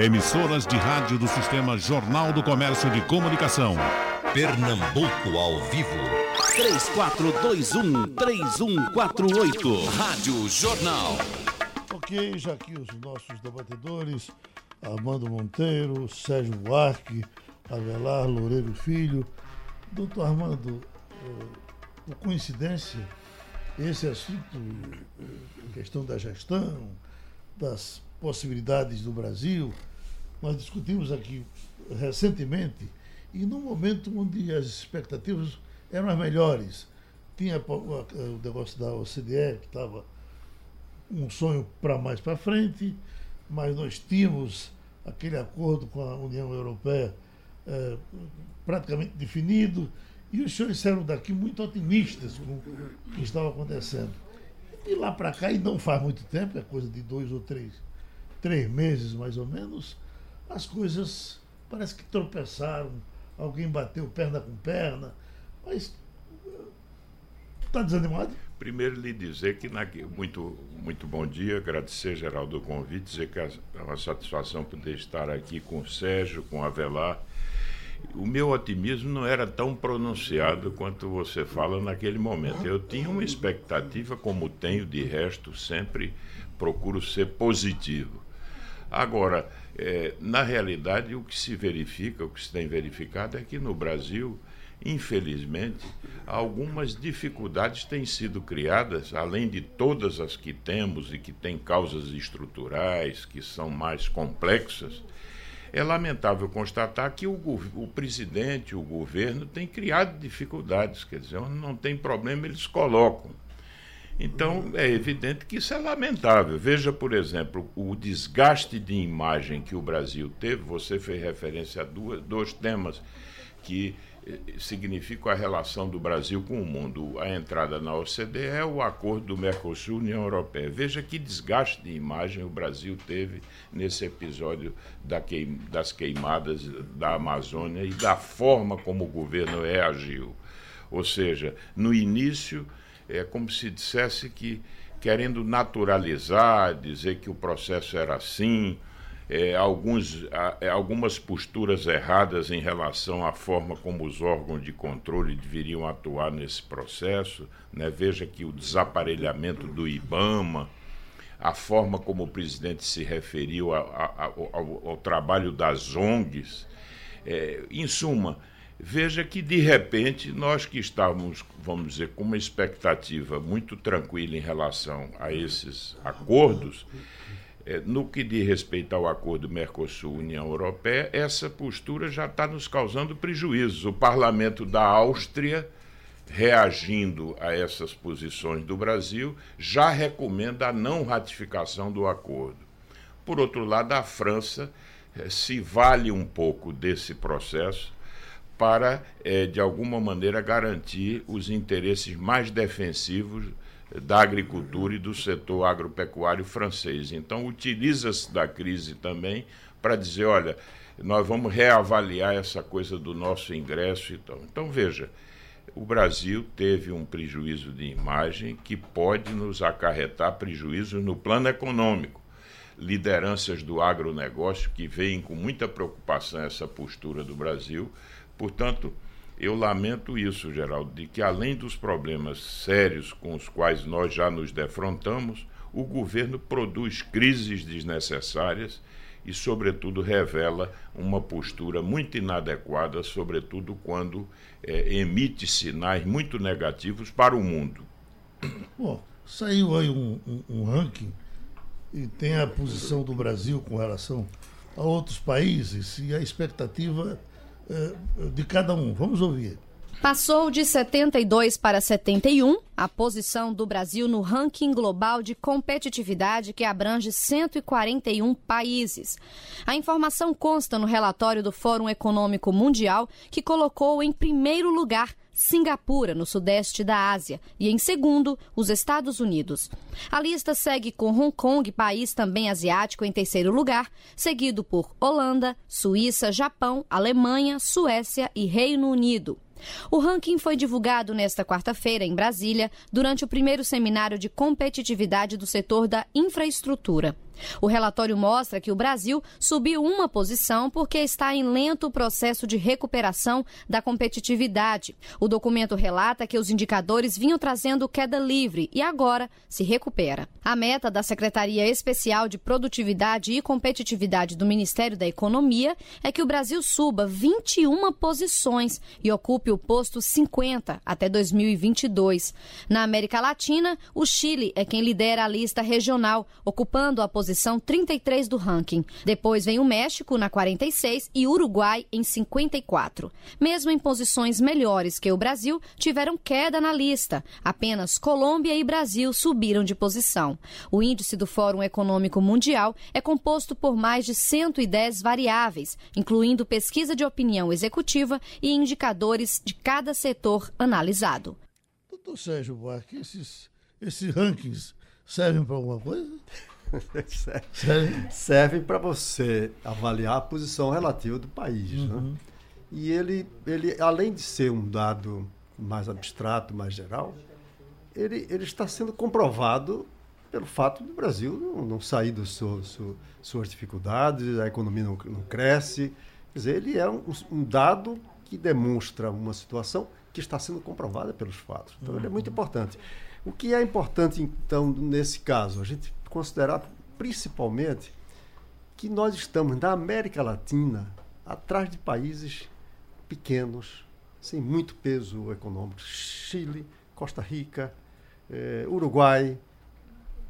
Emissoras de rádio do Sistema Jornal do Comércio de Comunicação. Pernambuco ao vivo. 3421-3148. Rádio Jornal. Ok, já aqui os nossos debatedores, Armando Monteiro, Sérgio Buarque, Avelar Loureiro Filho. Doutor Armando, eh, por coincidência, esse assunto, eh, questão da gestão, das possibilidades do Brasil, nós discutimos aqui recentemente e num momento onde as expectativas eram as melhores. Tinha o negócio da OCDE, que estava um sonho para mais para frente, mas nós tínhamos aquele acordo com a União Europeia é, praticamente definido, e os senhores saíram daqui muito otimistas com o que estava acontecendo. E lá para cá, e não faz muito tempo, é coisa de dois ou três, três meses mais ou menos, as coisas parece que tropeçaram, alguém bateu perna com perna, mas está desanimado? Primeiro lhe dizer que na, muito, muito bom dia, agradecer Geraldo o convite, dizer que é uma satisfação poder estar aqui com o Sérgio, com o Avelar. O meu otimismo não era tão pronunciado quanto você fala naquele momento. Eu tinha uma expectativa, como tenho de resto, sempre procuro ser positivo. Agora, é, na realidade, o que se verifica, o que se tem verificado é que no Brasil infelizmente, algumas dificuldades têm sido criadas, além de todas as que temos e que têm causas estruturais, que são mais complexas. É lamentável constatar que o, o presidente, o governo, tem criado dificuldades, quer dizer, não tem problema, eles colocam. Então, é evidente que isso é lamentável. Veja, por exemplo, o desgaste de imagem que o Brasil teve. Você fez referência a duas, dois temas que significa a relação do Brasil com o mundo. A entrada na OCDE é o acordo do Mercosul União Europeia. Veja que desgaste de imagem o Brasil teve nesse episódio da queim, das queimadas da Amazônia e da forma como o governo reagiu. Ou seja, no início é como se dissesse que querendo naturalizar, dizer que o processo era assim, é, alguns, é, algumas posturas erradas em relação à forma como os órgãos de controle deveriam atuar nesse processo. Né? Veja que o desaparelhamento do IBAMA, a forma como o presidente se referiu a, a, ao, ao, trabalho das ONGs. É, em suma, veja que de repente nós que estávamos, vamos dizer, com uma expectativa muito tranquila em relação a esses acordos é, no que diz respeito ao acordo Mercosul-União Europeia, essa postura já está nos causando prejuízos. O parlamento da Áustria, reagindo a essas posições do Brasil, já recomenda a não ratificação do acordo. Por outro lado, a França é, se vale um pouco desse processo para, é, de alguma maneira, garantir os interesses mais defensivos da agricultura e do setor agropecuário francês. Então, utiliza-se da crise também para dizer: olha, nós vamos reavaliar essa coisa do nosso ingresso e tal. Então, veja, o Brasil teve um prejuízo de imagem que pode nos acarretar prejuízos no plano econômico. Lideranças do agronegócio que veem com muita preocupação essa postura do Brasil. Portanto, eu lamento isso, Geraldo, de que além dos problemas sérios com os quais nós já nos defrontamos, o governo produz crises desnecessárias e, sobretudo, revela uma postura muito inadequada, sobretudo quando é, emite sinais muito negativos para o mundo. Bom, saiu aí um, um, um ranking e tem a posição do Brasil com relação a outros países e a expectativa de cada um. Vamos ouvir. Passou de 72 para 71 a posição do Brasil no ranking global de competitividade que abrange 141 países. A informação consta no relatório do Fórum Econômico Mundial, que colocou em primeiro lugar Singapura, no sudeste da Ásia, e em segundo, os Estados Unidos. A lista segue com Hong Kong, país também asiático, em terceiro lugar, seguido por Holanda, Suíça, Japão, Alemanha, Suécia e Reino Unido. O ranking foi divulgado nesta quarta-feira em Brasília, durante o primeiro seminário de competitividade do setor da infraestrutura. O relatório mostra que o Brasil subiu uma posição porque está em lento processo de recuperação da competitividade. O documento relata que os indicadores vinham trazendo queda livre e agora se recupera. A meta da Secretaria Especial de Produtividade e Competitividade do Ministério da Economia é que o Brasil suba 21 posições e ocupe o posto 50 até 2022. Na América Latina, o Chile é quem lidera a lista regional, ocupando a posição 33 do ranking. Depois vem o México na 46 e Uruguai em 54. Mesmo em posições melhores que o Brasil, tiveram queda na lista. Apenas Colômbia e Brasil subiram de posição. O índice do Fórum Econômico Mundial é composto por mais de 110 variáveis, incluindo pesquisa de opinião executiva e indicadores de cada setor analisado. Doutor Sérgio Buarque, esses, esses rankings servem para alguma coisa? Serve, serve para você avaliar a posição relativa do país. Né? Uhum. Né? E ele, ele, além de ser um dado mais abstrato, mais geral, ele, ele está sendo comprovado pelo fato do Brasil não, não sair das suas, suas dificuldades, a economia não, não, cresce. Quer dizer, ele é um, um, dado que demonstra uma situação que está sendo comprovada pelos fatos. Então, uhum. ele é muito importante. O que é importante, então, nesse caso? A gente considerar principalmente que nós estamos na América Latina atrás de países pequenos, sem muito peso econômico. Chile, Costa Rica, eh, Uruguai,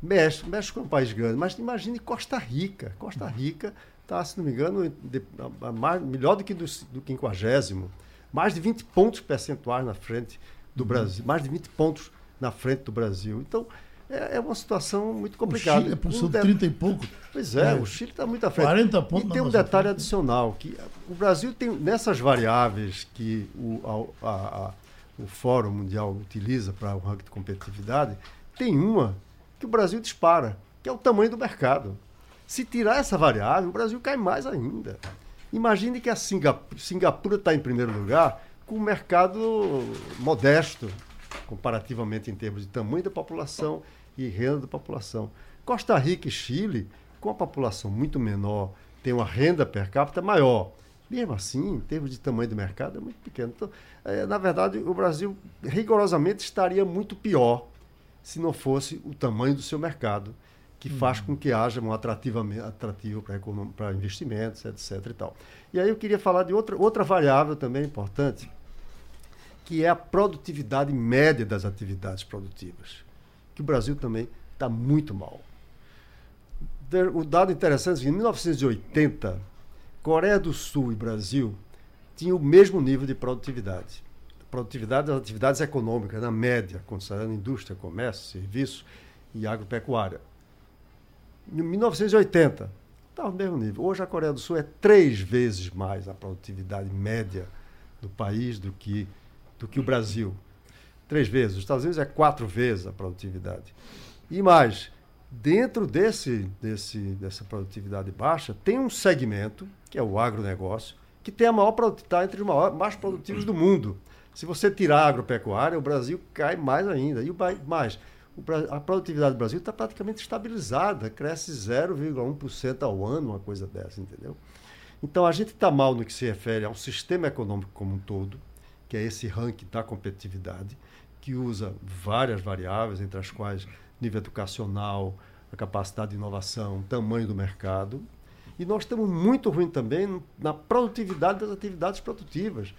México. México é um país grande, mas imagine Costa Rica. Costa Rica está, se não me engano, de, a, a mais, melhor do que do, do quinquagésimo. Mais de 20 pontos percentuais na frente do Brasil. Mais de 20 pontos na frente do Brasil. Então, é, é uma situação muito complicada. O Chile é posição de 30 e pouco. Pois é, é. o Chile está muito à frente. 40 pontos e tem um detalhe frente. adicional, que o Brasil tem, nessas variáveis que o, a, a, o Fórum Mundial utiliza para o ranking de competitividade, tem uma que o Brasil dispara, que é o tamanho do mercado. Se tirar essa variável, o Brasil cai mais ainda. Imagine que a Singapura está em primeiro lugar com um mercado modesto, comparativamente em termos de tamanho da população e renda da população. Costa Rica e Chile, com a população muito menor, tem uma renda per capita maior. Mesmo assim, em termos de tamanho do mercado, é muito pequeno. Então, é, na verdade, o Brasil rigorosamente estaria muito pior se não fosse o tamanho do seu mercado, que uhum. faz com que haja um atrativo para investimentos, etc. E, tal. e aí eu queria falar de outra, outra variável também importante, que é a produtividade média das atividades produtivas, que o Brasil também está muito mal. O dado interessante é que em 1980, Coreia do Sul e Brasil tinham o mesmo nível de produtividade. Produtividade das atividades econômicas, na média, considerando indústria, comércio, serviço e agropecuária. Em 1980, estava no mesmo nível. Hoje a Coreia do Sul é três vezes mais a produtividade média do país do que do que o Brasil. Três vezes. Os Estados Unidos é quatro vezes a produtividade. E mais, dentro desse, desse, dessa produtividade baixa, tem um segmento, que é o agronegócio, que tem a maior está entre os maiores, mais produtivos do mundo. Se você tirar a agropecuária, o Brasil cai mais ainda. E mais, a produtividade do Brasil está praticamente estabilizada, cresce 0,1% ao ano, uma coisa dessa, entendeu? Então a gente está mal no que se refere ao sistema econômico como um todo, que é esse ranking da competitividade, que usa várias variáveis, entre as quais nível educacional, a capacidade de inovação, tamanho do mercado. E nós estamos muito ruim também na produtividade das atividades produtivas.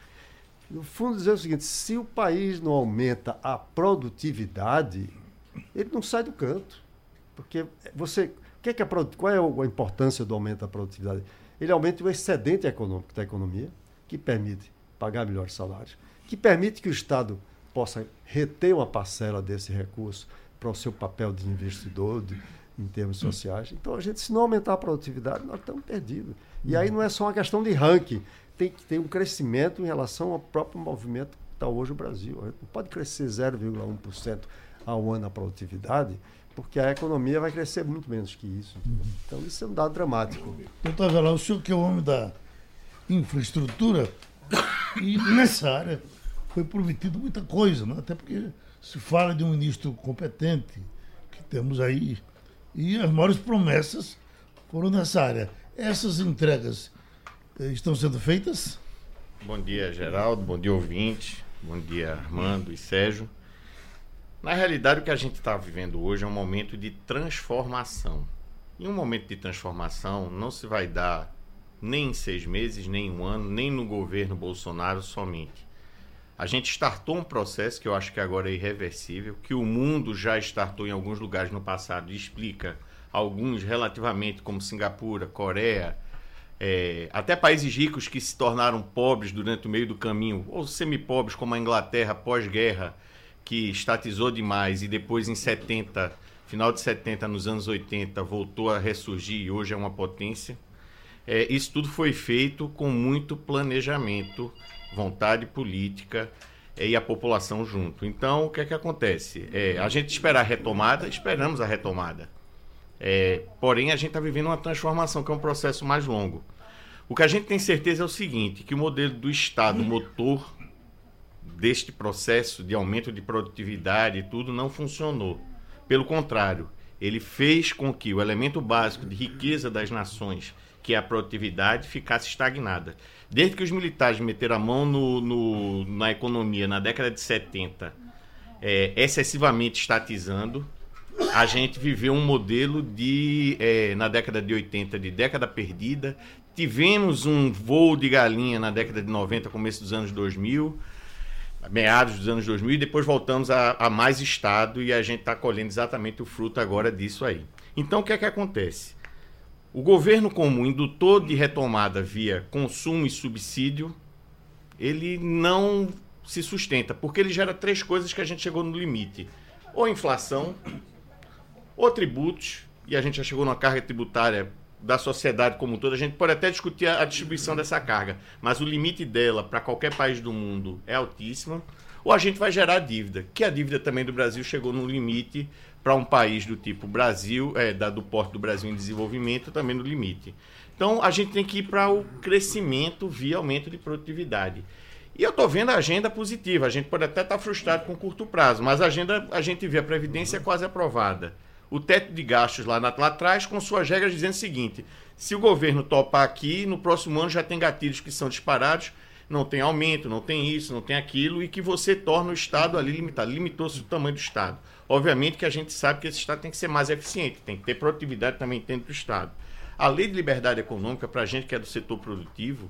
No fundo, dizer o seguinte: se o país não aumenta a produtividade, ele não sai do canto. Porque você. Que é que a, qual é a importância do aumento da produtividade? Ele aumenta o excedente econômico da economia, que permite pagar melhores salários, que permite que o Estado possa reter uma parcela desse recurso para o seu papel de investidor de, em termos sociais. Então, a gente, se não aumentar a produtividade, nós estamos perdidos. E aí não é só uma questão de ranking, tem que ter um crescimento em relação ao próprio movimento que está hoje o Brasil. Não pode crescer 0,1% ao ano a produtividade, porque a economia vai crescer muito menos que isso. Então, isso é um dado dramático. Doutor Avelar, o senhor que é o homem da infraestrutura, e nessa área foi prometido muita coisa, né? até porque se fala de um ministro competente, que temos aí e as maiores promessas foram nessa área. Essas entregas eh, estão sendo feitas? Bom dia, Geraldo. Bom dia, ouvinte. Bom dia, Armando e Sérgio. Na realidade, o que a gente está vivendo hoje é um momento de transformação. E um momento de transformação não se vai dar nem em seis meses, nem em um ano, nem no governo Bolsonaro somente. A gente startou um processo que eu acho que agora é irreversível, que o mundo já startou em alguns lugares no passado e explica alguns relativamente, como Singapura, Coreia, é, até países ricos que se tornaram pobres durante o meio do caminho, ou semi-pobres, como a Inglaterra pós-guerra, que estatizou demais e depois em 70, final de 70, nos anos 80, voltou a ressurgir e hoje é uma potência. É, isso tudo foi feito com muito planejamento, vontade política é, e a população junto. Então, o que é que acontece? É, a gente espera a retomada, esperamos a retomada. É, porém, a gente está vivendo uma transformação, que é um processo mais longo. O que a gente tem certeza é o seguinte, que o modelo do Estado, motor deste processo de aumento de produtividade e tudo, não funcionou. Pelo contrário, ele fez com que o elemento básico de riqueza das nações que é a produtividade, ficasse estagnada. Desde que os militares meteram a mão no, no na economia na década de 70, é, excessivamente estatizando, a gente viveu um modelo de, é, na década de 80, de década perdida. Tivemos um voo de galinha na década de 90, começo dos anos 2000, meados dos anos 2000, e depois voltamos a, a mais Estado e a gente está colhendo exatamente o fruto agora disso aí. Então, o que é que acontece? O governo como indutor de retomada via consumo e subsídio, ele não se sustenta, porque ele gera três coisas que a gente chegou no limite: ou inflação, ou tributos, e a gente já chegou numa carga tributária da sociedade como um todo. A gente pode até discutir a distribuição dessa carga, mas o limite dela para qualquer país do mundo é altíssimo. Ou a gente vai gerar dívida, que a dívida também do Brasil chegou no limite para um país do tipo Brasil, é, da, do porte do Brasil em desenvolvimento, também no limite. Então a gente tem que ir para o crescimento via aumento de produtividade. E eu estou vendo a agenda positiva. A gente pode até estar tá frustrado com curto prazo, mas a agenda a gente vê a Previdência quase aprovada. O teto de gastos lá, lá atrás, com suas regras dizendo o seguinte: se o governo topar aqui, no próximo ano já tem gatilhos que são disparados, não tem aumento, não tem isso, não tem aquilo, e que você torna o Estado ali limitado. Limitou-se o tamanho do Estado. Obviamente que a gente sabe que esse Estado tem que ser mais eficiente, tem que ter produtividade também dentro do Estado. A lei de liberdade econômica, para a gente que é do setor produtivo,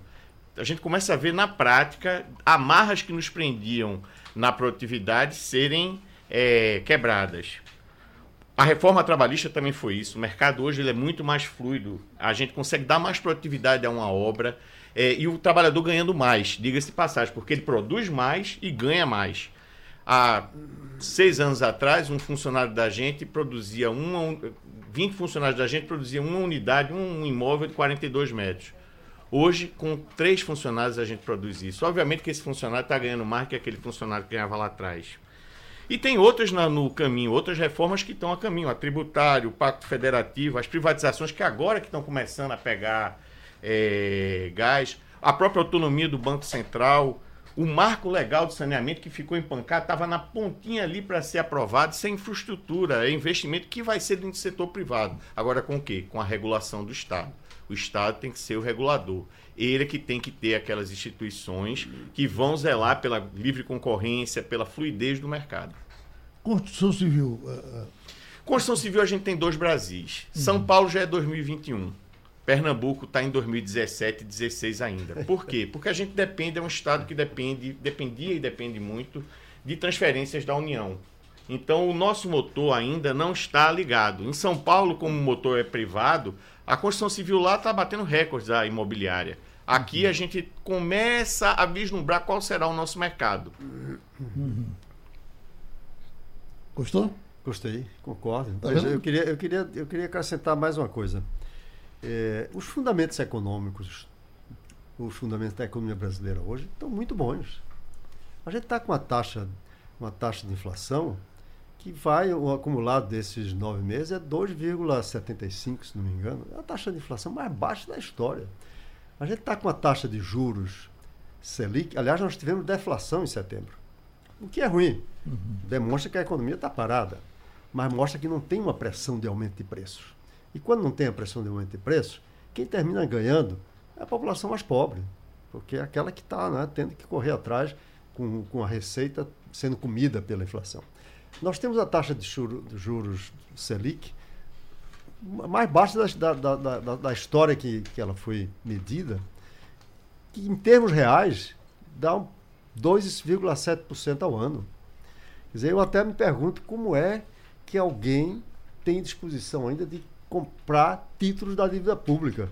a gente começa a ver na prática amarras que nos prendiam na produtividade serem é, quebradas. A reforma trabalhista também foi isso. O mercado hoje ele é muito mais fluido. A gente consegue dar mais produtividade a uma obra é, e o trabalhador ganhando mais, diga-se de passagem, porque ele produz mais e ganha mais. Há seis anos atrás, um funcionário da gente produzia uma. 20 funcionários da gente produziam uma unidade, um imóvel de 42 metros. Hoje, com três funcionários, a gente produz isso. Obviamente que esse funcionário está ganhando mais que aquele funcionário que ganhava lá atrás. E tem outras na, no caminho, outras reformas que estão a caminho. A tributário, o pacto federativo, as privatizações que agora que estão começando a pegar é, gás, a própria autonomia do Banco Central, o marco legal do saneamento que ficou empancado estava na pontinha ali para ser aprovado, sem infraestrutura, é investimento que vai ser do setor privado. Agora com o quê? Com a regulação do Estado. O Estado tem que ser o regulador. Ele é que tem que ter aquelas instituições que vão zelar pela livre concorrência, pela fluidez do mercado. Construção Civil. Uh... Construção Civil a gente tem dois Brasis. Uhum. São Paulo já é 2021. Pernambuco está em 2017 e 2016 ainda. Por quê? Porque a gente depende, é um estado que depende, dependia e depende muito de transferências da União. Então o nosso motor ainda não está ligado. Em São Paulo, como o motor é privado, a construção civil lá está batendo recordes da imobiliária. Aqui a gente começa a vislumbrar qual será o nosso mercado. Uhum. Gostou? Gostei, concordo. Tá eu queria, eu, queria, eu queria acrescentar mais uma coisa. É, os fundamentos econômicos, os fundamentos da economia brasileira hoje estão muito bons. A gente está com uma taxa, uma taxa de inflação que vai, o acumulado desses nove meses é 2,75, se não me engano. É a taxa de inflação mais baixa da história. A gente está com uma taxa de juros Selic. Aliás, nós tivemos deflação em setembro. O que é ruim. Uhum. Demonstra que a economia está parada. mas mostra que não tem uma pressão de aumento de preços. E quando não tem a pressão de aumento de preços, quem termina ganhando é a população mais pobre, porque é aquela que está né, tendo que correr atrás com, com a receita sendo comida pela inflação. Nós temos a taxa de juros, de juros Selic mais baixa da, da, da, da história que, que ela foi medida, que em termos reais dá 2,7% ao ano. Quer dizer, eu até me pergunto como é que alguém tem disposição ainda de comprar títulos da dívida pública.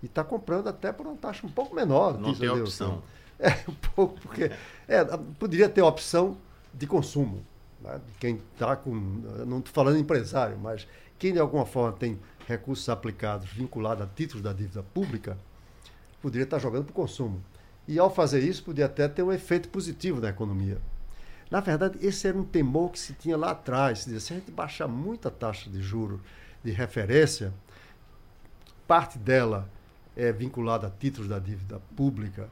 E está comprando até por uma taxa um pouco menor. Não tem opção. É, um pouco, porque é, poderia ter opção de consumo. Né? Quem está com. Não estou falando empresário, mas quem de alguma forma tem recursos aplicados vinculados a títulos da dívida pública, poderia estar jogando para o consumo. E ao fazer isso, poderia até ter um efeito positivo na economia. Na verdade, esse era um temor que se tinha lá atrás. Se a gente baixar muito a taxa de juros de referência, parte dela é vinculada a títulos da dívida pública,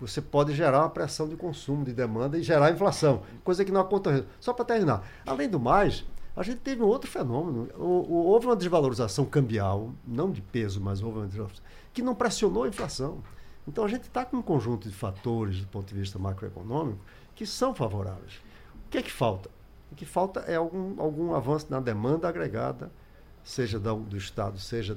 você pode gerar uma pressão de consumo, de demanda e gerar inflação, coisa que não acontece. Só para terminar, além do mais, a gente teve um outro fenômeno. houve uma desvalorização cambial, não de peso, mas houve uma desvalorização, que não pressionou a inflação. Então a gente está com um conjunto de fatores do ponto de vista macroeconômico que são favoráveis. O que é que falta? O que falta é algum, algum avanço na demanda agregada, seja do, do Estado, seja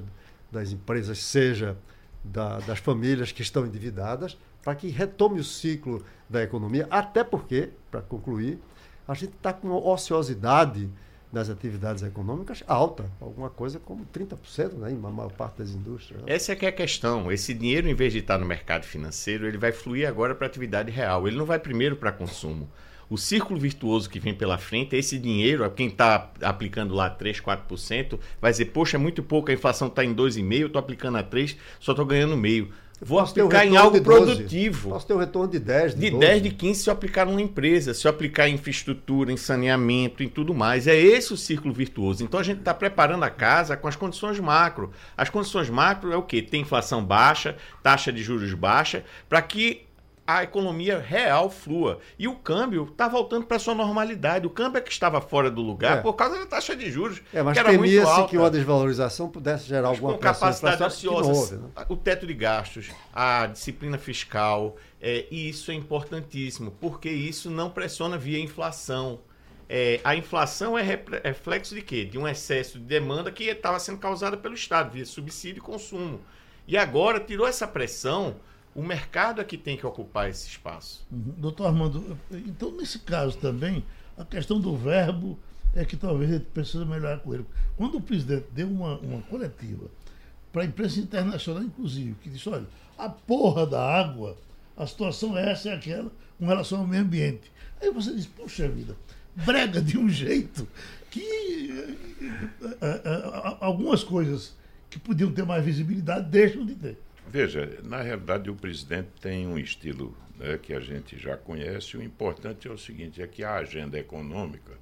das empresas, seja da, das famílias que estão endividadas, para que retome o ciclo da economia, até porque, para concluir, a gente está com uma ociosidade das atividades econômicas alta, alguma coisa como 30%, né, em maior parte das indústrias. Né? Essa é que é a questão. Esse dinheiro, em vez de estar no mercado financeiro, ele vai fluir agora para a atividade real. Ele não vai primeiro para consumo. O círculo virtuoso que vem pela frente é esse dinheiro, quem está aplicando lá 3, 4%, vai dizer, poxa, é muito pouco, a inflação está em 2,5%, estou aplicando a 3%, só estou ganhando meio. Vou aplicar em algo produtivo. Posso ter um retorno de 10, de, de 12. 10, de 15 se eu aplicar numa empresa, se eu aplicar em infraestrutura, em saneamento, em tudo mais. É esse o círculo virtuoso. Então a gente está preparando a casa com as condições macro. As condições macro é o quê? Tem inflação baixa, taxa de juros baixa, para que a economia real flua. E o câmbio está voltando para sua normalidade. O câmbio é que estava fora do lugar é. por causa da taxa de juros. É, mas temia-se que uma desvalorização pudesse gerar alguma com capacidade ociosa. Houve, né? O teto de gastos, a disciplina fiscal, é, e isso é importantíssimo, porque isso não pressiona via inflação. É, a inflação é reflexo de quê? De um excesso de demanda que estava sendo causada pelo Estado, via subsídio e consumo. E agora tirou essa pressão o mercado é que tem que ocupar esse espaço. Uhum. Doutor Armando, então nesse caso também, a questão do verbo é que talvez a gente precisa melhorar com ele. Quando o presidente deu uma, uma coletiva para a imprensa internacional, inclusive, que disse, olha, a porra da água, a situação é essa e aquela com relação ao meio ambiente. Aí você diz, poxa vida, brega de um jeito que uh, uh, uh, algumas coisas que podiam ter mais visibilidade deixam de ter. Veja, na realidade o presidente tem um estilo né, que a gente já conhece. O importante é o seguinte: é que a agenda econômica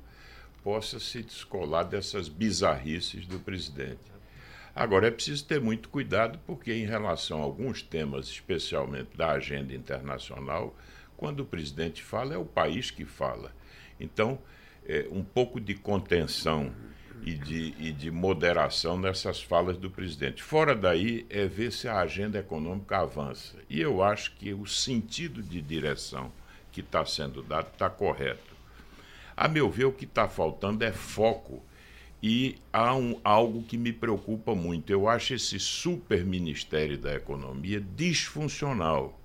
possa se descolar dessas bizarrices do presidente. Agora, é preciso ter muito cuidado, porque, em relação a alguns temas, especialmente da agenda internacional, quando o presidente fala, é o país que fala. Então, é, um pouco de contenção e de, e de moderação nessas falas do presidente. Fora daí é ver se a agenda econômica avança. E eu acho que o sentido de direção que está sendo dado está correto. A meu ver, o que está faltando é foco. E há um, algo que me preocupa muito. Eu acho esse super Ministério da Economia disfuncional.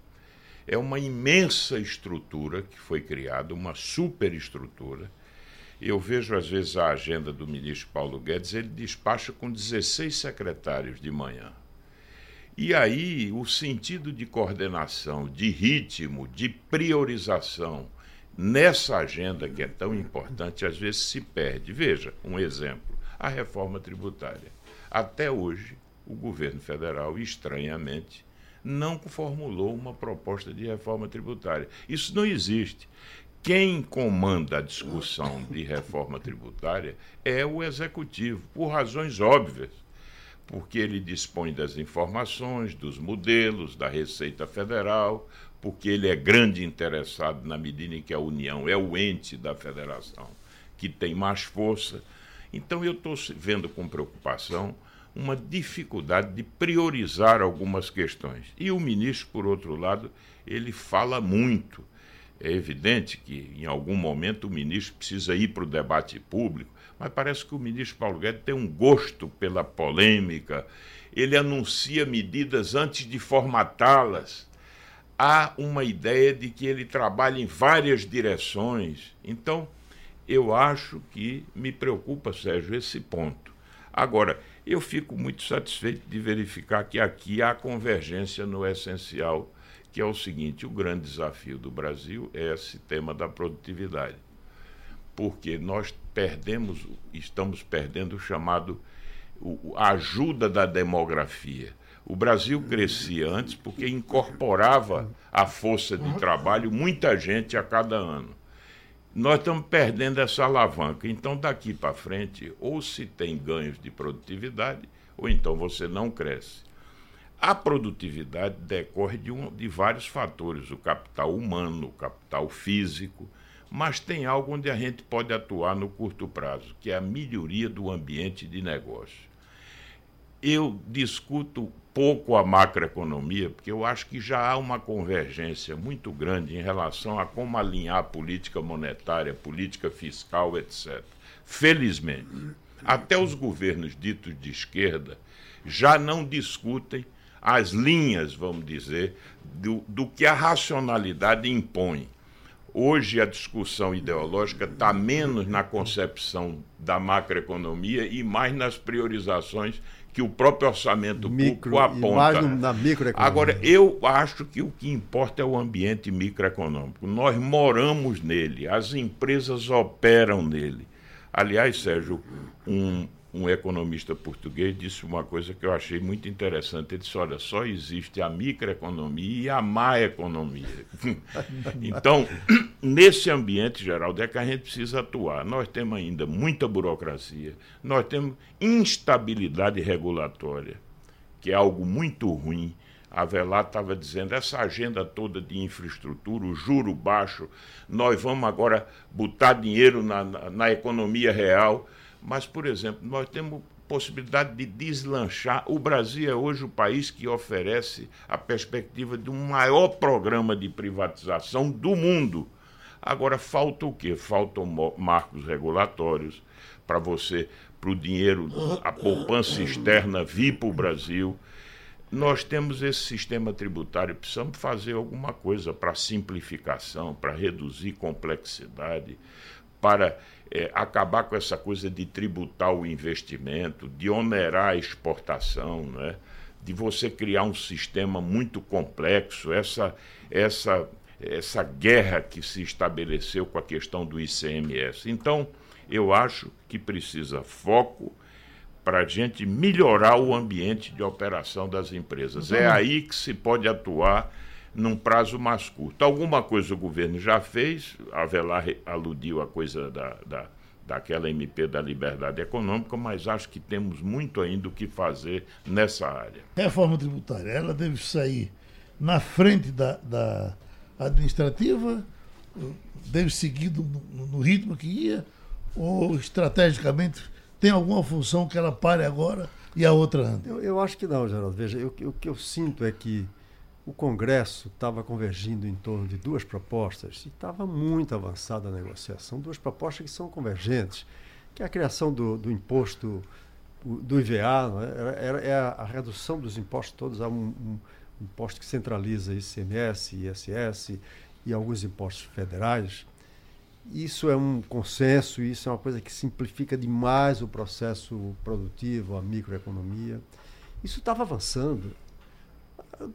É uma imensa estrutura que foi criada, uma superestrutura eu vejo, às vezes, a agenda do ministro Paulo Guedes, ele despacha com 16 secretários de manhã. E aí, o sentido de coordenação, de ritmo, de priorização nessa agenda que é tão importante, às vezes se perde. Veja, um exemplo: a reforma tributária. Até hoje, o governo federal, estranhamente, não formulou uma proposta de reforma tributária. Isso não existe. Quem comanda a discussão de reforma tributária é o executivo, por razões óbvias, porque ele dispõe das informações, dos modelos, da Receita Federal, porque ele é grande interessado na medida em que a União é o ente da federação que tem mais força. Então eu estou vendo com preocupação uma dificuldade de priorizar algumas questões. E o ministro, por outro lado, ele fala muito. É evidente que em algum momento o ministro precisa ir para o debate público, mas parece que o ministro Paulo Guedes tem um gosto pela polêmica. Ele anuncia medidas antes de formatá-las. Há uma ideia de que ele trabalha em várias direções. Então, eu acho que me preocupa, Sérgio, esse ponto. Agora, eu fico muito satisfeito de verificar que aqui há convergência no essencial, que é o seguinte: o grande desafio do Brasil é esse tema da produtividade. Porque nós perdemos, estamos perdendo o chamado o, a ajuda da demografia. O Brasil crescia antes porque incorporava a força de trabalho muita gente a cada ano nós estamos perdendo essa alavanca. Então, daqui para frente, ou se tem ganhos de produtividade, ou então você não cresce. A produtividade decorre de, um, de vários fatores: o capital humano, o capital físico, mas tem algo onde a gente pode atuar no curto prazo, que é a melhoria do ambiente de negócio. Eu discuto pouco a macroeconomia, porque eu acho que já há uma convergência muito grande em relação a como alinhar a política monetária, política fiscal, etc. Felizmente, até os governos ditos de esquerda já não discutem as linhas, vamos dizer, do, do que a racionalidade impõe. Hoje a discussão ideológica está menos na concepção da macroeconomia e mais nas priorizações que o próprio orçamento Micro, público aponta. na microeconomia. Agora, eu acho que o que importa é o ambiente microeconômico. Nós moramos nele, as empresas operam nele. Aliás, Sérgio, um, um economista português disse uma coisa que eu achei muito interessante. Ele disse: olha, só existe a microeconomia e a má economia. então, nesse ambiente, Geraldo, é que a gente precisa atuar. Nós temos ainda muita burocracia, nós temos instabilidade regulatória, que é algo muito ruim. A Velar estava dizendo, essa agenda toda de infraestrutura, o juro baixo, nós vamos agora botar dinheiro na, na, na economia real. Mas, por exemplo, nós temos possibilidade de deslanchar. O Brasil é hoje o país que oferece a perspectiva de um maior programa de privatização do mundo. Agora, falta o quê? Faltam marcos regulatórios para você, para o dinheiro, a poupança externa vir para o Brasil. Nós temos esse sistema tributário, precisamos fazer alguma coisa para simplificação, para reduzir complexidade, para é, acabar com essa coisa de tributar o investimento, de onerar a exportação, né? de você criar um sistema muito complexo, essa, essa, essa guerra que se estabeleceu com a questão do ICMS. Então, eu acho que precisa foco para a gente melhorar o ambiente de operação das empresas. É aí que se pode atuar num prazo mais curto. Alguma coisa o governo já fez, a Velar aludiu à coisa da, da, daquela MP da liberdade econômica, mas acho que temos muito ainda o que fazer nessa área. Reforma tributária, ela deve sair na frente da, da administrativa, deve seguir no, no ritmo que ia, ou estrategicamente tem alguma função que ela pare agora e a outra anda? Eu, eu acho que não, Geraldo. Veja, eu, o que eu sinto é que o Congresso estava convergindo em torno de duas propostas e estava muito avançada a negociação. Duas propostas que são convergentes, que é a criação do, do imposto do IVA, é? é a redução dos impostos todos a um, um imposto que centraliza ICMS, ISS e alguns impostos federais. Isso é um consenso, isso é uma coisa que simplifica demais o processo produtivo, a microeconomia. Isso estava avançando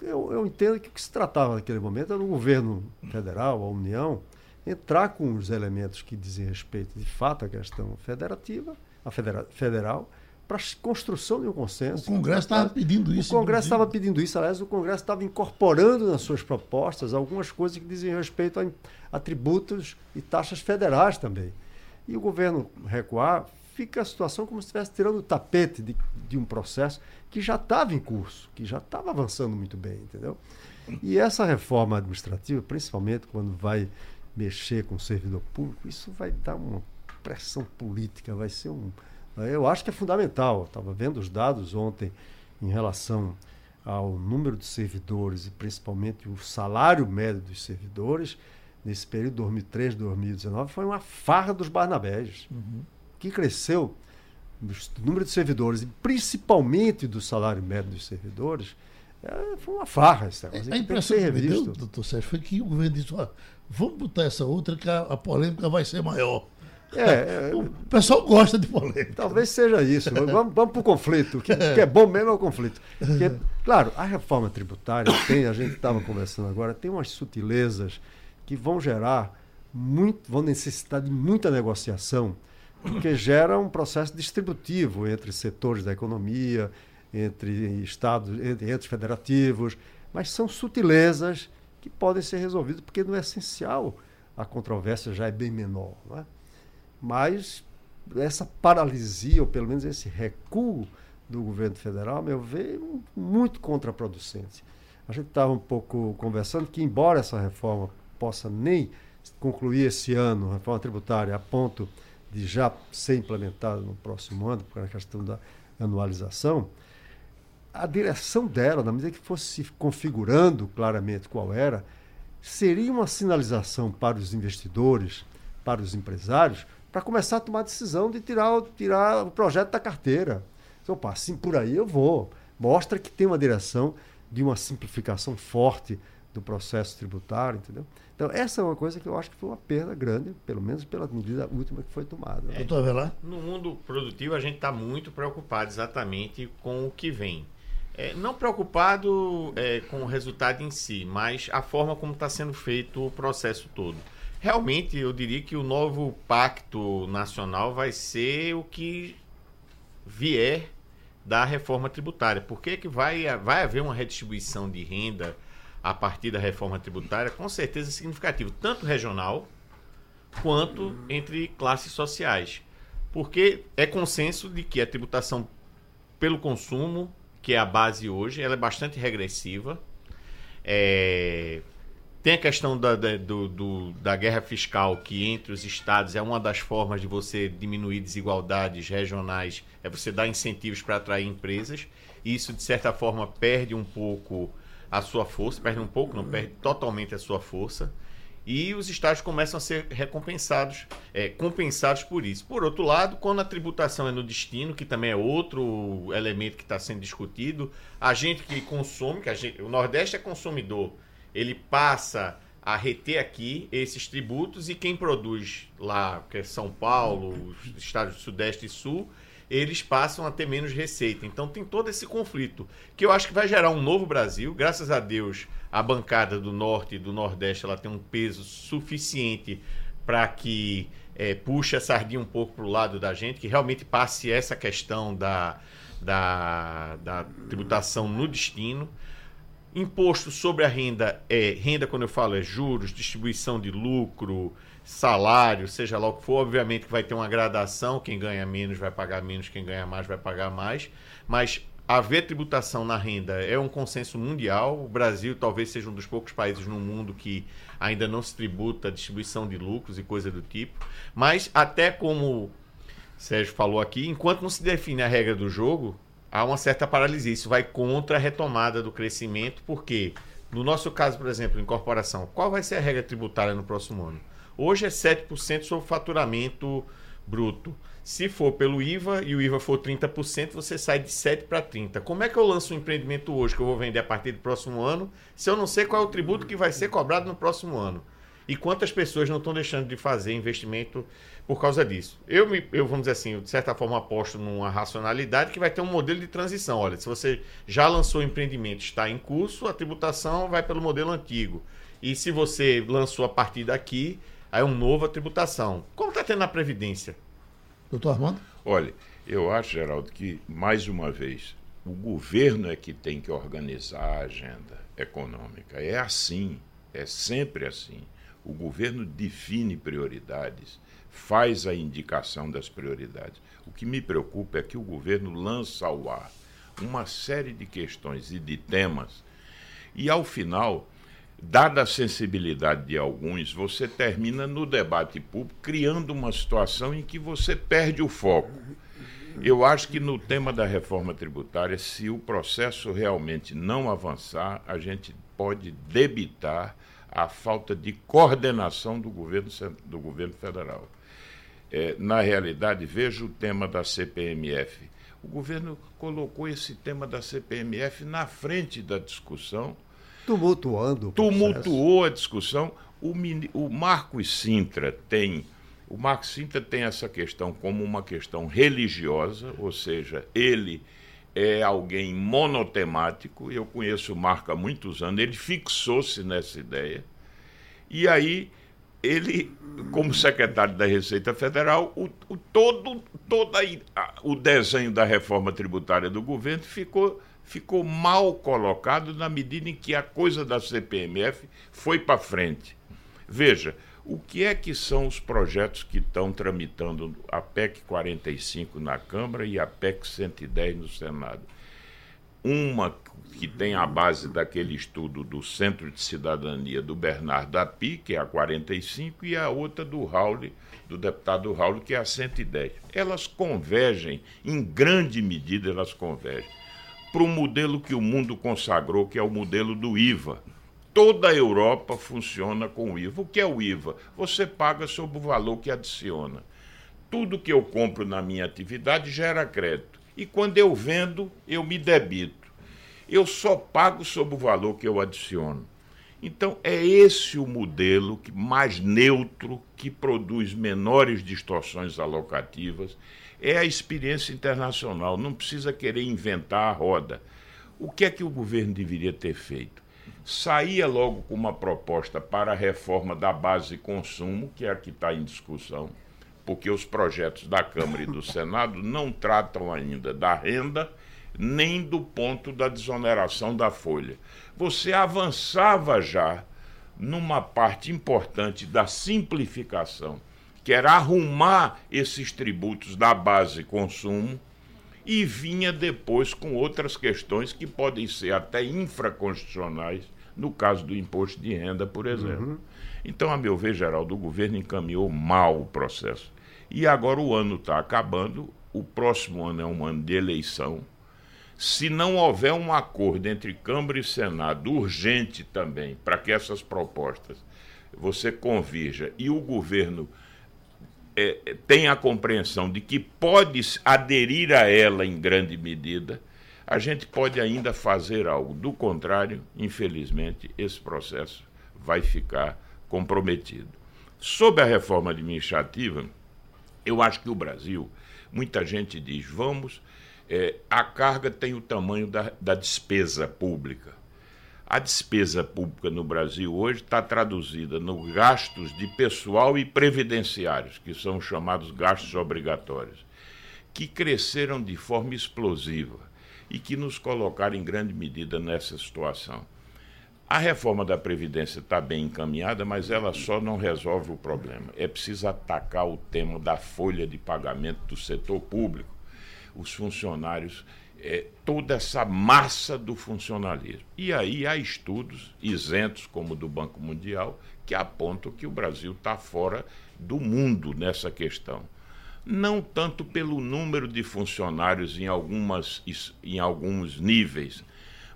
eu, eu entendo que o que se tratava naquele momento era o governo federal, a União, entrar com os elementos que dizem respeito de fato à questão federativa, a federa federal, para a construção de um consenso. O Congresso estava pedindo isso. O Congresso estava pedindo isso, aliás, o Congresso estava incorporando nas suas propostas algumas coisas que dizem respeito a, a tributos e taxas federais também. E o governo recuar, fica a situação como se estivesse tirando o tapete de, de um processo que já estava em curso, que já estava avançando muito bem, entendeu? E essa reforma administrativa, principalmente quando vai mexer com o servidor público, isso vai dar uma pressão política, vai ser um, Eu acho que é fundamental. Estava vendo os dados ontem em relação ao número de servidores e principalmente o salário médio dos servidores nesse período 2003 2019 foi uma farra dos Barnabés, uhum. Que cresceu no número de servidores e principalmente do salário médio dos servidores. É, foi uma farra esse negócio. A impressão que, que me deu, doutor Sérgio, foi que o governo disse: vamos botar essa outra que a, a polêmica vai ser maior. É, o pessoal gosta de polêmica. Talvez seja isso. vamos, vamos para o conflito. O que, que, é bom mesmo é o conflito. Porque, claro, a reforma tributária tem, a gente estava conversando agora, tem umas sutilezas que vão gerar muito, vão necessitar de muita negociação, porque gera um processo distributivo entre setores da economia, entre estados, entre entes federativos, mas são sutilezas que podem ser resolvidas, porque no essencial a controvérsia já é bem menor. É? Mas essa paralisia, ou pelo menos esse recuo do governo federal, meu ver, muito contraproducente. A gente estava um pouco conversando que, embora essa reforma possa nem concluir esse ano, a reforma tributária, a ponto de já ser implementada no próximo ano, por a questão da anualização, a direção dela, na medida que fosse se configurando claramente qual era, seria uma sinalização para os investidores, para os empresários, para começar a tomar a decisão de tirar, tirar o projeto da carteira. Opa, assim por aí eu vou. Mostra que tem uma direção de uma simplificação forte do processo tributário, entendeu? Então, essa é uma coisa que eu acho que foi uma perda grande, pelo menos pela medida última que foi tomada. É, Doutor Avelar? No mundo produtivo, a gente está muito preocupado exatamente com o que vem. É, não preocupado é, com o resultado em si, mas a forma como está sendo feito o processo todo. Realmente, eu diria que o novo pacto nacional vai ser o que vier da reforma tributária. Por que, que vai, vai haver uma redistribuição de renda a partir da reforma tributária, com certeza significativo, tanto regional quanto entre classes sociais. Porque é consenso de que a tributação pelo consumo, que é a base hoje, ela é bastante regressiva. É... Tem a questão da, da, do, do, da guerra fiscal, que entre os estados é uma das formas de você diminuir desigualdades regionais, é você dar incentivos para atrair empresas. Isso, de certa forma, perde um pouco a sua força, perde um pouco, não perde totalmente a sua força. E os estados começam a ser recompensados, é, compensados por isso. Por outro lado, quando a tributação é no destino, que também é outro elemento que está sendo discutido, a gente que consome, que a gente, o Nordeste é consumidor, ele passa a reter aqui esses tributos e quem produz lá, que é São Paulo, os estados do Sudeste e Sul, eles passam a ter menos receita. Então tem todo esse conflito, que eu acho que vai gerar um novo Brasil. Graças a Deus, a bancada do Norte e do Nordeste ela tem um peso suficiente para que é, puxe a sardinha um pouco para o lado da gente, que realmente passe essa questão da, da, da tributação no destino. Imposto sobre a renda é renda, quando eu falo, é juros, distribuição de lucro, salário, seja lá o que for, obviamente que vai ter uma gradação, quem ganha menos vai pagar menos, quem ganha mais vai pagar mais, mas haver tributação na renda é um consenso mundial. O Brasil talvez seja um dos poucos países no mundo que ainda não se tributa a distribuição de lucros e coisa do tipo. Mas até como Sérgio falou aqui, enquanto não se define a regra do jogo, há uma certa paralisia. Isso vai contra a retomada do crescimento, porque no nosso caso, por exemplo, incorporação, qual vai ser a regra tributária no próximo ano? Hoje é 7% sobre o faturamento bruto. Se for pelo IVA e o IVA for 30%, você sai de 7 para 30. Como é que eu lanço um empreendimento hoje que eu vou vender a partir do próximo ano, se eu não sei qual é o tributo que vai ser cobrado no próximo ano? E quantas pessoas não estão deixando de fazer investimento por causa disso? Eu, me, eu vamos dizer assim, de certa forma aposto numa racionalidade que vai ter um modelo de transição. Olha, se você já lançou o empreendimento, está em curso, a tributação vai pelo modelo antigo. E se você lançou a partir daqui, Aí é uma nova tributação. Como está tendo na Previdência? Doutor Armando? Olha, eu acho, Geraldo, que, mais uma vez, o governo é que tem que organizar a agenda econômica. É assim, é sempre assim. O governo define prioridades, faz a indicação das prioridades. O que me preocupa é que o governo lança ao ar uma série de questões e de temas, e ao final dada a sensibilidade de alguns, você termina no debate público criando uma situação em que você perde o foco. Eu acho que no tema da reforma tributária, se o processo realmente não avançar, a gente pode debitar a falta de coordenação do governo, do governo federal. É, na realidade, veja o tema da CPMF. O governo colocou esse tema da CPMF na frente da discussão. Tumultuando. Tumultuou a discussão. O, o Marcos Sintra tem o Marx Sintra tem essa questão como uma questão religiosa, ou seja, ele é alguém monotemático. Eu conheço o Marco há muitos anos, ele fixou-se nessa ideia. E aí, ele, como secretário da Receita Federal, o, o todo, todo a, o desenho da reforma tributária do governo ficou, ficou mal colocado na medida em que a coisa da CPMF foi para frente. Veja, o que é que são os projetos que estão tramitando a PEC 45 na Câmara e a PEC 110 no Senado? Uma que tem a base daquele estudo do Centro de Cidadania do Bernardo Api, que é a 45, e a outra do Raul, do deputado Raul, que é a 110. Elas convergem, em grande medida elas convergem, para o modelo que o mundo consagrou, que é o modelo do IVA toda a Europa funciona com o IVA. O que é o IVA? Você paga sobre o valor que adiciona. Tudo que eu compro na minha atividade gera crédito. E quando eu vendo, eu me debito. Eu só pago sobre o valor que eu adiciono. Então, é esse o modelo mais neutro, que produz menores distorções alocativas. É a experiência internacional. Não precisa querer inventar a roda. O que é que o governo deveria ter feito? saía logo com uma proposta para a reforma da base de consumo, que é a que está em discussão, porque os projetos da Câmara e do Senado não tratam ainda da renda nem do ponto da desoneração da folha. Você avançava já numa parte importante da simplificação, que era arrumar esses tributos da base consumo e vinha depois com outras questões que podem ser até infraconstitucionais no caso do imposto de renda, por exemplo. Uhum. Então, a meu ver, Geraldo, o governo encaminhou mal o processo. E agora o ano está acabando, o próximo ano é um ano de eleição. Se não houver um acordo entre Câmara e Senado, urgente também, para que essas propostas você convirja e o governo é, tenha a compreensão de que pode aderir a ela em grande medida, a gente pode ainda fazer algo. Do contrário, infelizmente, esse processo vai ficar comprometido. Sobre a reforma administrativa, eu acho que o Brasil, muita gente diz, vamos, é, a carga tem o tamanho da, da despesa pública. A despesa pública no Brasil hoje está traduzida nos gastos de pessoal e previdenciários, que são chamados gastos obrigatórios, que cresceram de forma explosiva e que nos colocaram em grande medida nessa situação. A reforma da Previdência está bem encaminhada, mas ela só não resolve o problema. É preciso atacar o tema da folha de pagamento do setor público, os funcionários, é, toda essa massa do funcionalismo. E aí há estudos isentos, como o do Banco Mundial, que apontam que o Brasil está fora do mundo nessa questão não tanto pelo número de funcionários em, algumas, em alguns níveis,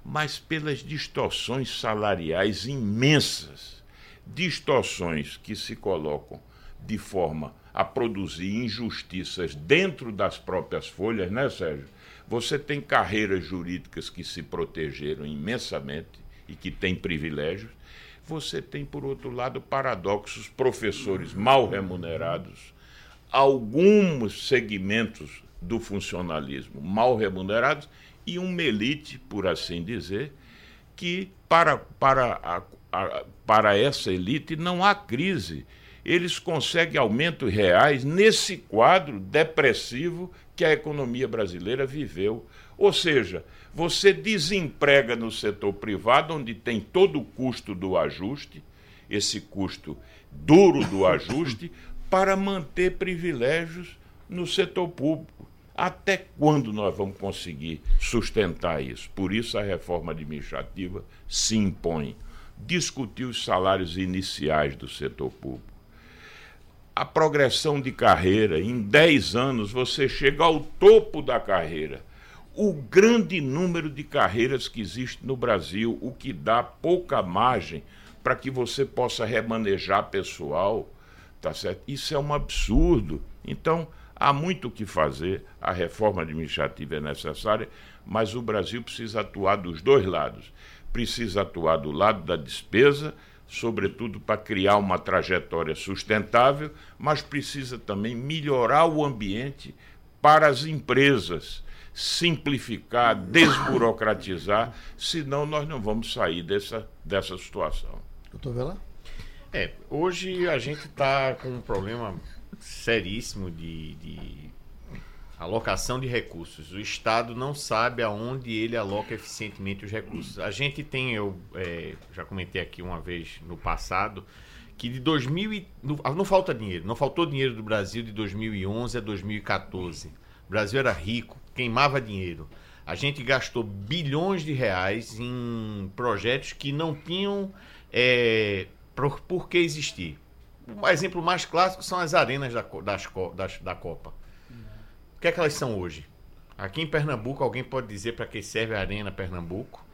mas pelas distorções salariais imensas distorções que se colocam de forma a produzir injustiças dentro das próprias folhas, né, Sérgio? Você tem carreiras jurídicas que se protegeram imensamente e que têm privilégios. Você tem, por outro lado, paradoxos, professores mal remunerados, alguns segmentos do funcionalismo mal remunerados e uma elite, por assim dizer, que para, para, a, a, para essa elite não há crise. Eles conseguem aumentos reais nesse quadro depressivo que a economia brasileira viveu. Ou seja, você desemprega no setor privado, onde tem todo o custo do ajuste, esse custo duro do ajuste, para manter privilégios no setor público. Até quando nós vamos conseguir sustentar isso? Por isso a reforma administrativa se impõe. Discutir os salários iniciais do setor público. A progressão de carreira. Em 10 anos você chega ao topo da carreira. O grande número de carreiras que existe no Brasil, o que dá pouca margem para que você possa remanejar pessoal, tá certo? Isso é um absurdo. Então, há muito o que fazer, a reforma administrativa é necessária, mas o Brasil precisa atuar dos dois lados. Precisa atuar do lado da despesa, sobretudo para criar uma trajetória sustentável, mas precisa também melhorar o ambiente para as empresas, simplificar, desburocratizar, senão nós não vamos sair dessa, dessa situação. Doutor Vela? É, hoje a gente está com um problema seríssimo de, de alocação de recursos. O Estado não sabe aonde ele aloca eficientemente os recursos. A gente tem, eu é, já comentei aqui uma vez no passado, que de 2000 e, não, não, falta dinheiro, não faltou dinheiro do Brasil de 2011 a 2014. O Brasil era rico, queimava dinheiro. A gente gastou bilhões de reais em projetos que não tinham é, por, por que existir. O exemplo mais clássico são as arenas da, das, das, da Copa. O que é que elas são hoje? Aqui em Pernambuco, alguém pode dizer para que serve a Arena Pernambuco?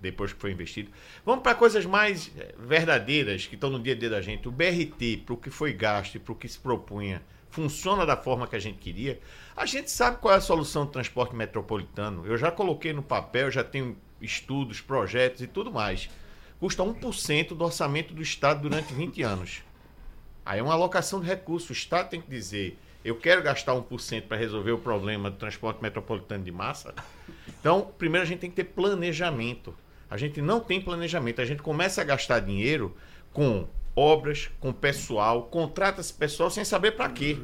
Depois que foi investido. Vamos para coisas mais eh, verdadeiras que estão no dia a dia da gente. O BRT, para o que foi gasto e para o que se propunha, funciona da forma que a gente queria. A gente sabe qual é a solução do transporte metropolitano. Eu já coloquei no papel, já tenho estudos, projetos e tudo mais. Custa 1% do orçamento do Estado durante 20 anos. Aí é uma alocação de recursos. O Estado tem que dizer eu quero gastar 1% para resolver o problema do transporte metropolitano de massa. Então, primeiro a gente tem que ter planejamento. A gente não tem planejamento. A gente começa a gastar dinheiro com obras, com pessoal, contrata esse pessoal sem saber para quê.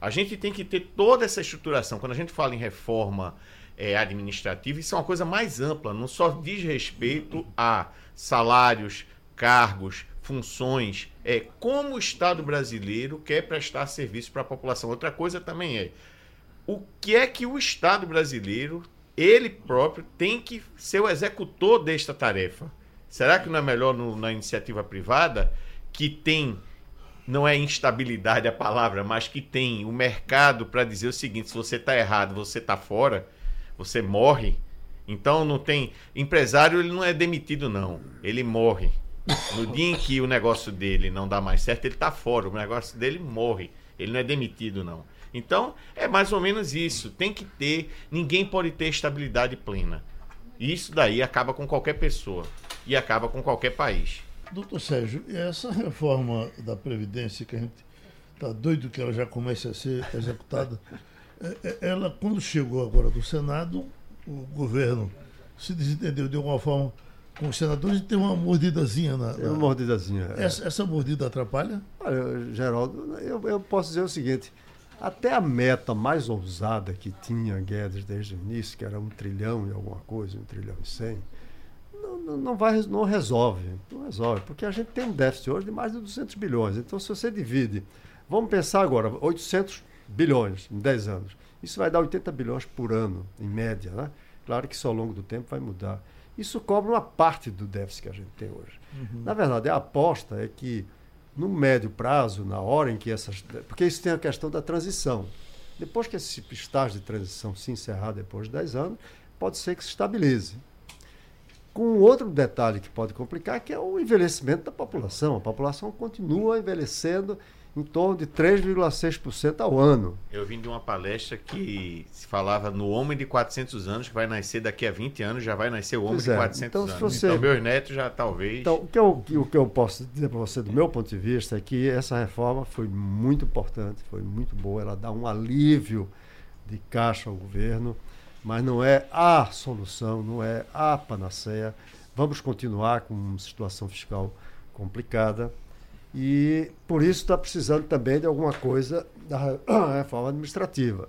A gente tem que ter toda essa estruturação. Quando a gente fala em reforma é, administrativa, isso é uma coisa mais ampla, não só diz respeito a salários, cargos, funções, é como o Estado brasileiro quer prestar serviço para a população. Outra coisa também é o que é que o Estado brasileiro, ele próprio, tem que ser o executor desta tarefa. Será que não é melhor no, na iniciativa privada, que tem, não é instabilidade a palavra, mas que tem o mercado para dizer o seguinte: se você está errado, você está fora, você morre. Então não tem. Empresário ele não é demitido, não. Ele morre. No dia em que o negócio dele não dá mais certo, ele está fora. O negócio dele morre. Ele não é demitido, não. Então, é mais ou menos isso. Tem que ter. Ninguém pode ter estabilidade plena. Isso daí acaba com qualquer pessoa. E acaba com qualquer país. Doutor Sérgio, essa reforma da Previdência, que a gente está doido que ela já comece a ser executada, é, é, ela, quando chegou agora do Senado, o governo se desentendeu de alguma forma com os senadores e tem uma mordidazinha na. Tem uma mordidazinha. É. Essa, essa mordida atrapalha? Olha, Geraldo, eu, eu posso dizer o seguinte: até a meta mais ousada que tinha Guedes desde o início, que era um trilhão e alguma coisa, um trilhão e cem, não, não, vai, não resolve. Não resolve, porque a gente tem um déficit hoje de mais de 200 bilhões. Então, se você divide, vamos pensar agora, 800 bilhões em 10 anos. Isso vai dar 80 bilhões por ano, em média, né? Claro que isso ao longo do tempo vai mudar. Isso cobra uma parte do déficit que a gente tem hoje. Uhum. Na verdade, a aposta é que, no médio prazo, na hora em que essas. Porque isso tem a questão da transição. Depois que esse estágio de transição se encerrar depois de 10 anos, pode ser que se estabilize. Com outro detalhe que pode complicar, que é o envelhecimento da população. A população continua envelhecendo em torno de 3,6% ao ano. Eu vim de uma palestra que se falava no homem de 400 anos, que vai nascer daqui a 20 anos, já vai nascer o homem pois de 400 é. então, anos. Você... Então, meus netos já talvez... Então, o que eu, o que eu posso dizer para você, do meu ponto de vista, é que essa reforma foi muito importante, foi muito boa, ela dá um alívio de caixa ao governo, mas não é a solução, não é a panaceia. Vamos continuar com uma situação fiscal complicada, e por isso está precisando também de alguma coisa da reforma administrativa.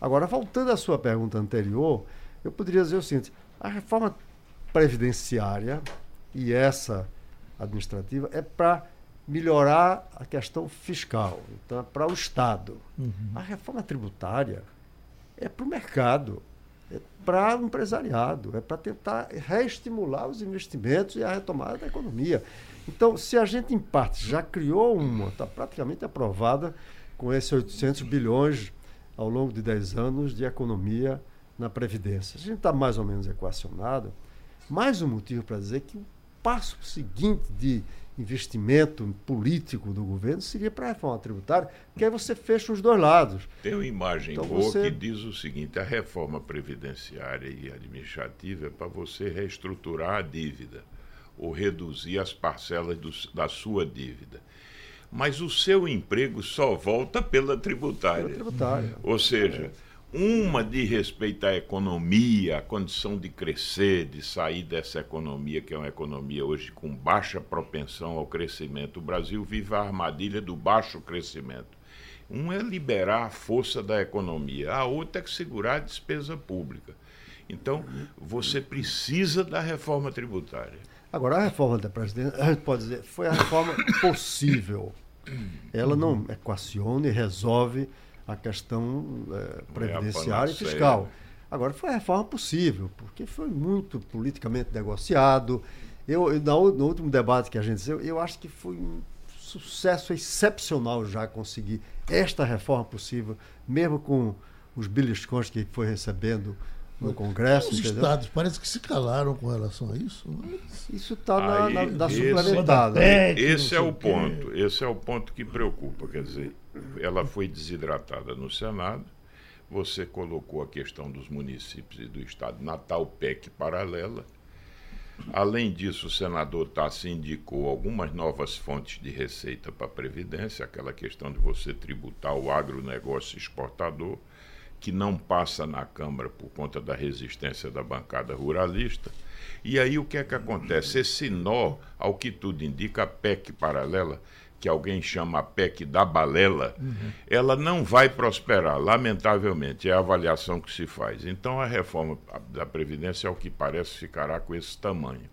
Agora, voltando à sua pergunta anterior, eu poderia dizer o seguinte: a reforma previdenciária e essa administrativa é para melhorar a questão fiscal, então é para o Estado. Uhum. A reforma tributária é para o mercado. é para o empresariado, é para tentar reestimular os investimentos e a retomada da economia. Então, se a gente, em parte, já criou uma, está praticamente aprovada com esses 800 bilhões ao longo de 10 anos de economia na Previdência. A gente está mais ou menos equacionado, mais um motivo para dizer que o passo seguinte de investimento político do governo seria para a reforma tributária, porque aí você fecha os dois lados. Tem uma imagem então boa você... que diz o seguinte: a reforma previdenciária e administrativa é para você reestruturar a dívida ou reduzir as parcelas do, da sua dívida. Mas o seu emprego só volta pela tributária. Pela tributária. Ou seja. É uma de respeitar a economia, a condição de crescer, de sair dessa economia, que é uma economia hoje com baixa propensão ao crescimento. O Brasil vive a armadilha do baixo crescimento. Um é liberar a força da economia, a outra é segurar a despesa pública. Então, você precisa da reforma tributária. Agora, a reforma da presidência, a gente pode dizer, foi a reforma possível. Ela não equaciona e resolve a questão é, previdenciária e fiscal. Agora, foi a reforma possível, porque foi muito politicamente negociado. Eu, eu, no último debate que a gente deu, eu acho que foi um sucesso excepcional já conseguir esta reforma possível, mesmo com os beliscões que foi recebendo no Congresso. Os entendeu? estados parece que se calaram com relação a isso. Né? Isso está na, na, na suplementada. Esse é o ponto. Esse é o ponto que preocupa. Quer dizer, ela foi desidratada no Senado. Você colocou a questão dos municípios e do Estado na tal PEC paralela. Além disso, o senador Tassi indicou algumas novas fontes de receita para a Previdência, aquela questão de você tributar o agronegócio exportador, que não passa na Câmara por conta da resistência da bancada ruralista. E aí o que é que acontece? Esse nó, ao que tudo indica, a PEC paralela que alguém chama a PEC da balela, uhum. ela não vai prosperar, lamentavelmente, é a avaliação que se faz. Então a reforma da Previdência, ao que parece, ficará com esse tamanho.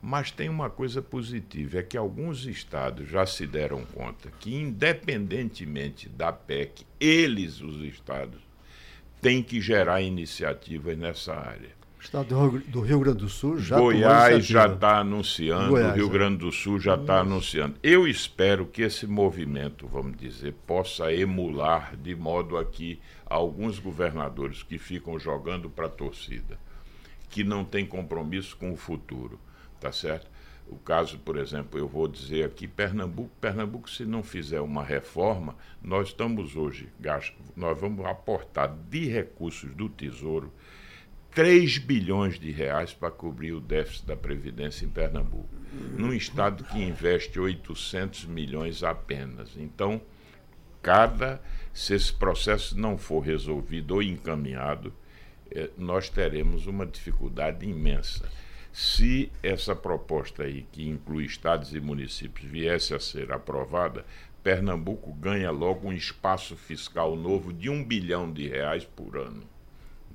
Mas tem uma coisa positiva, é que alguns estados já se deram conta que, independentemente da PEC, eles, os estados, têm que gerar iniciativas nessa área. O estado do Rio Grande do Sul já Goiás já está anunciando, Goiás, o Rio é. Grande do Sul já está anunciando. Eu espero que esse movimento, vamos dizer, possa emular de modo a que alguns governadores que ficam jogando para a torcida, que não têm compromisso com o futuro, tá certo? O caso, por exemplo, eu vou dizer aqui, Pernambuco, Pernambuco, se não fizer uma reforma, nós estamos hoje, nós vamos aportar de recursos do Tesouro 3 bilhões de reais para cobrir o déficit da Previdência em Pernambuco, num estado que investe 800 milhões apenas. Então, cada se esse processo não for resolvido ou encaminhado, eh, nós teremos uma dificuldade imensa. Se essa proposta aí, que inclui estados e municípios, viesse a ser aprovada, Pernambuco ganha logo um espaço fiscal novo de um bilhão de reais por ano.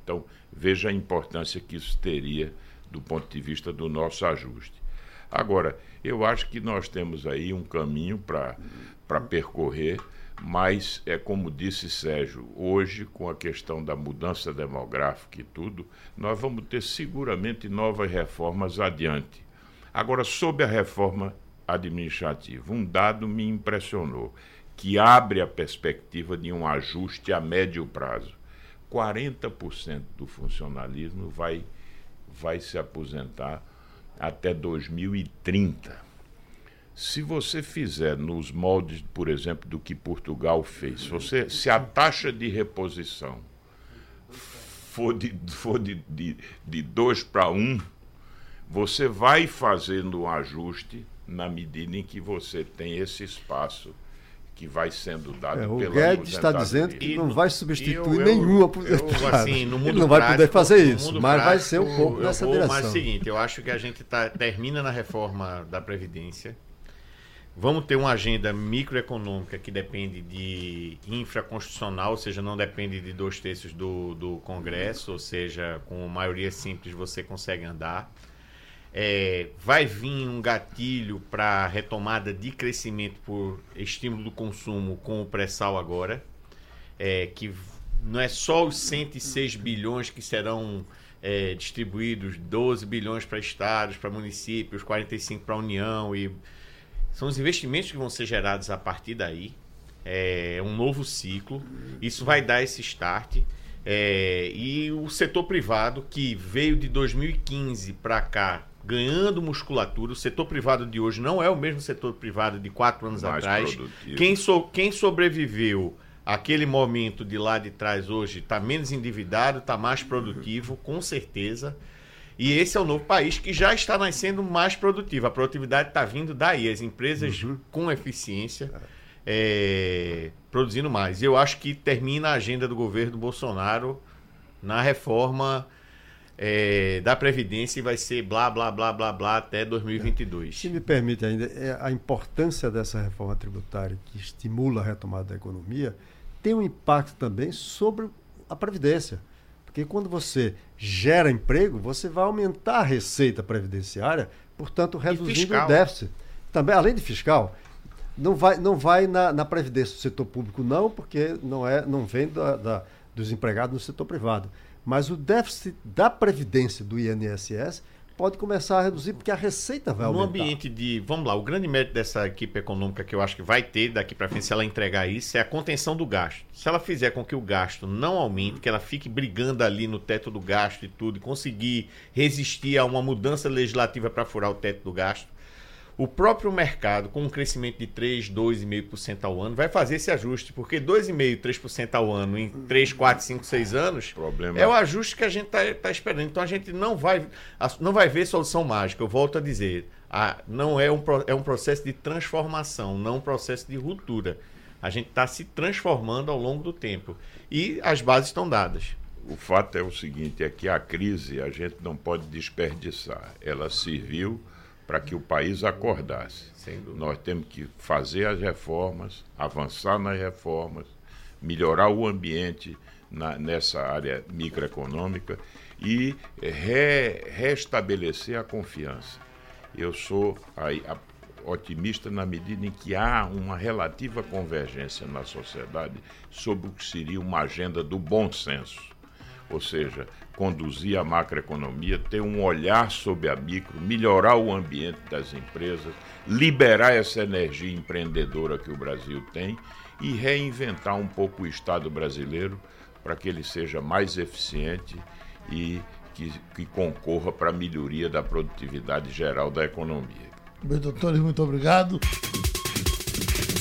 Então, veja a importância que isso teria do ponto de vista do nosso ajuste. Agora, eu acho que nós temos aí um caminho para percorrer, mas é como disse Sérgio, hoje, com a questão da mudança demográfica e tudo, nós vamos ter seguramente novas reformas adiante. Agora, sobre a reforma administrativa, um dado me impressionou, que abre a perspectiva de um ajuste a médio prazo. 40% do funcionalismo vai, vai se aposentar até 2030. Se você fizer nos moldes, por exemplo, do que Portugal fez, se, você, se a taxa de reposição for de 2 for de, de, de dois para 1, um, você vai fazendo um ajuste na medida em que você tem esse espaço que vai sendo dado é, o Guedes está dizendo que não vai substituir eu, nenhum aposentado. assim, no mundo Ele não vai prático, poder fazer isso, mas prático, vai ser um pouco nessa vou, direção. Mas é o seguinte, eu acho que a gente tá, termina na reforma da Previdência. Vamos ter uma agenda microeconômica que depende de infraconstitucional, ou seja, não depende de dois terços do, do Congresso, ou seja, com maioria simples você consegue andar. É, vai vir um gatilho para retomada de crescimento por estímulo do consumo com o pré-sal agora, é, que não é só os 106 bilhões que serão é, distribuídos, 12 bilhões para estados, para municípios, 45 para a União e são os investimentos que vão ser gerados a partir daí. É um novo ciclo. Isso vai dar esse start. É, e o setor privado, que veio de 2015 para cá ganhando musculatura, o setor privado de hoje não é o mesmo setor privado de quatro anos Mais atrás. Quem, so, quem sobreviveu aquele momento de lá de trás hoje está menos endividado, está mais produtivo, com certeza. E esse é o novo país que já está nascendo mais produtivo. A produtividade está vindo daí, as empresas uhum. com eficiência é, produzindo mais. E eu acho que termina a agenda do governo Bolsonaro na reforma é, da Previdência e vai ser blá, blá, blá, blá, blá até 2022. Se me permite ainda, é a importância dessa reforma tributária que estimula a retomada da economia tem um impacto também sobre a Previdência. Porque quando você gera emprego, você vai aumentar a receita previdenciária, portanto, reduzindo o déficit. Também, além de fiscal, não vai, não vai na, na Previdência do setor público, não, porque não, é, não vem da, da, dos empregados no setor privado. Mas o déficit da Previdência do INSS pode começar a reduzir porque a receita vai aumentar. No ambiente de, vamos lá, o grande mérito dessa equipe econômica que eu acho que vai ter daqui para frente se ela entregar isso é a contenção do gasto. Se ela fizer com que o gasto não aumente, que ela fique brigando ali no teto do gasto e tudo, e conseguir resistir a uma mudança legislativa para furar o teto do gasto, o próprio mercado, com um crescimento de 3, 2,5% ao ano, vai fazer esse ajuste, porque 2,5%, 3% ao ano em 3, 4, 5, 6 anos Problema. é o ajuste que a gente está tá esperando. Então a gente não vai, não vai ver solução mágica, eu volto a dizer. A, não é um, é um processo de transformação, não um processo de ruptura. A gente está se transformando ao longo do tempo. E as bases estão dadas. O fato é o seguinte: é que a crise a gente não pode desperdiçar. Ela serviu para que o país acordasse. Nós temos que fazer as reformas, avançar nas reformas, melhorar o ambiente na, nessa área microeconômica e re, restabelecer a confiança. Eu sou a, a, otimista na medida em que há uma relativa convergência na sociedade sobre o que seria uma agenda do bom senso. Ou seja, conduzir a macroeconomia, ter um olhar sobre a micro, melhorar o ambiente das empresas, liberar essa energia empreendedora que o Brasil tem e reinventar um pouco o Estado brasileiro para que ele seja mais eficiente e que, que concorra para a melhoria da produtividade geral da economia. Bem, doutores, muito obrigado.